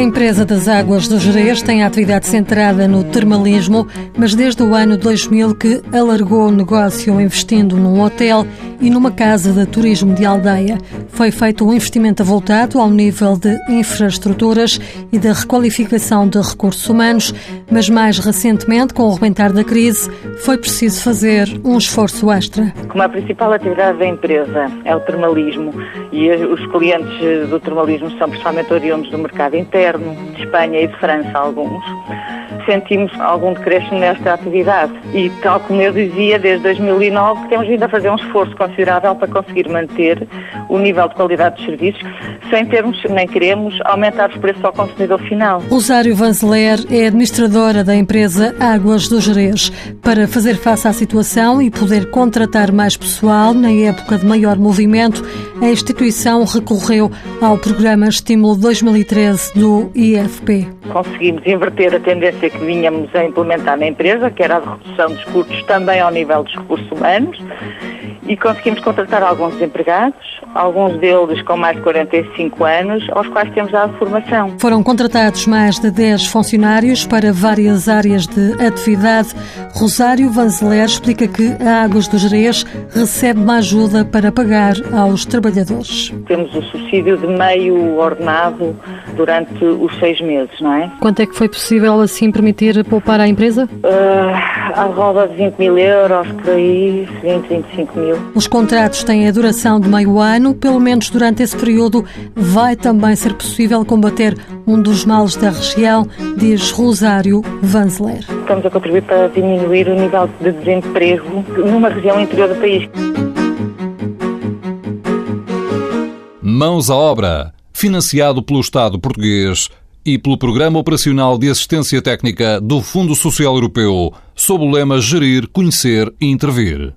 A empresa das Águas do Jerez tem a atividade centrada no termalismo, mas desde o ano 2000 que alargou o negócio investindo num hotel e numa casa de turismo de aldeia. Foi feito um investimento voltado ao nível de infraestruturas e da requalificação de recursos humanos, mas mais recentemente, com o rebentar da crise, foi preciso fazer um esforço extra. Como a principal atividade da empresa é o termalismo e os clientes do termalismo são principalmente oriundos do mercado interno, de Espanha e de França, alguns, sentimos algum decréscimo nesta atividade. E, tal como eu dizia, desde 2009 temos vindo a fazer um esforço considerável para conseguir manter o nível de qualidade dos serviços, sem termos, nem queremos, aumentar os preços ao consumidor final. Rosário Vanzeler é administradora da empresa Águas do Jerez. Para fazer face à situação e poder contratar mais pessoal na época de maior movimento, a instituição recorreu ao programa Estímulo 2013 do IFP. Conseguimos inverter a tendência que vínhamos a implementar na empresa, que era a redução dos custos também ao nível dos recursos humanos, e conseguimos contratar alguns empregados, alguns deles com mais de 45 anos, aos quais temos dado formação. Foram contratados mais de 10 funcionários para várias áreas de atividade. Rosário Vanzeler explica que a Águas do Jerez recebe uma ajuda para pagar aos trabalhadores. Temos o subsídio de meio ordenado durante os seis meses, não é? Quanto é que foi possível assim permitir poupar à empresa? Uh, à roda de 20 mil euros, por aí, 20, 25 mil. Os contratos têm a duração de meio ano, pelo menos durante esse período vai também ser possível combater um dos males da região, diz Rosário Vanzeler. Estamos a contribuir para diminuir o nível de desemprego numa região interior do país. Mãos à obra, financiado pelo Estado português e pelo Programa Operacional de Assistência Técnica do Fundo Social Europeu, sob o lema Gerir, Conhecer e Intervir.